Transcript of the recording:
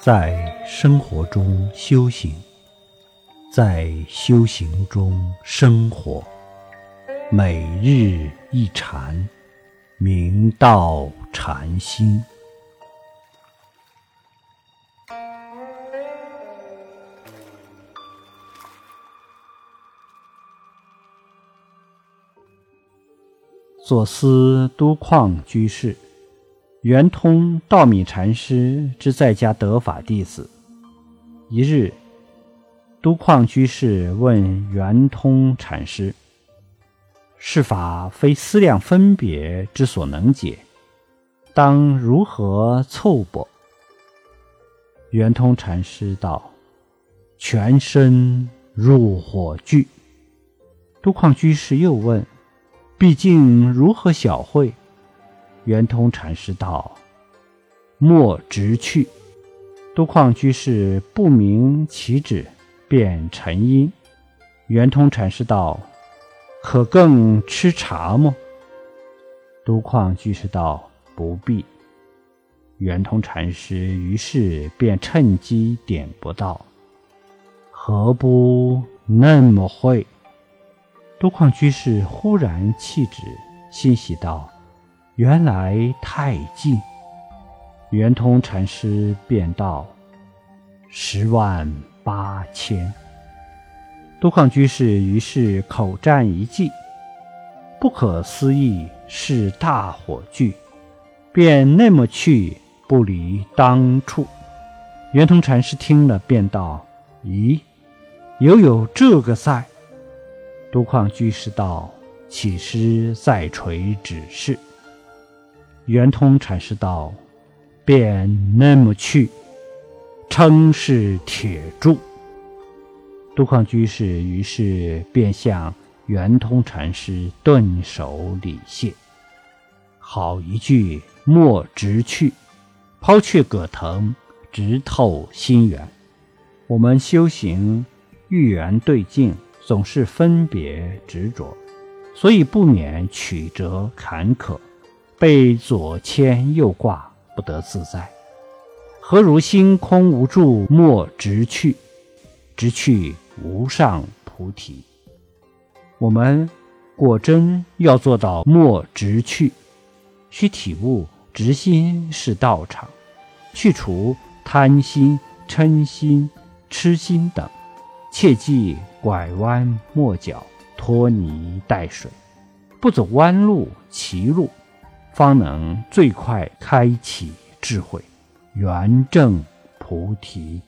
在生活中修行，在修行中生活，每日一禅，明道禅心。左思都旷居士，圆通道米禅师之在家得法弟子。一日，都旷居士问圆通禅师：“是法非思量分别之所能解，当如何凑拨？”圆通禅师道：“全身入火炬。”都旷居士又问。毕竟如何晓会？圆通禅师道：“莫直去。”都旷居士不明其旨，便沉吟。圆通禅师道：“可更吃茶么？”都旷居士道：“不必。”圆通禅师于是便趁机点拨道：“何不那么会？”都旷居士忽然气止，欣喜道：“原来太近。”圆通禅师便道：“十万八千。”都旷居士于是口占一记，不可思议是大火炬，便那么去，不离当处。圆通禅师听了，便道：“咦，犹有这个在？”都旷居士道：“起师在垂指示。”圆通禅师道：“便那么去，称是铁柱。”杜康居士于是便向圆通禅师顿首礼谢。好一句“莫直去”，抛却葛藤，直透心源。我们修行遇缘对境。总是分别执着，所以不免曲折坎坷，被左牵右挂，不得自在。何如心空无住，莫直去，直去无上菩提。我们果真要做到莫直去，需体悟直心是道场，去除贪心、嗔心、痴心等。切忌拐弯抹角、拖泥带水，不走弯路、歧路，方能最快开启智慧，圆正菩提。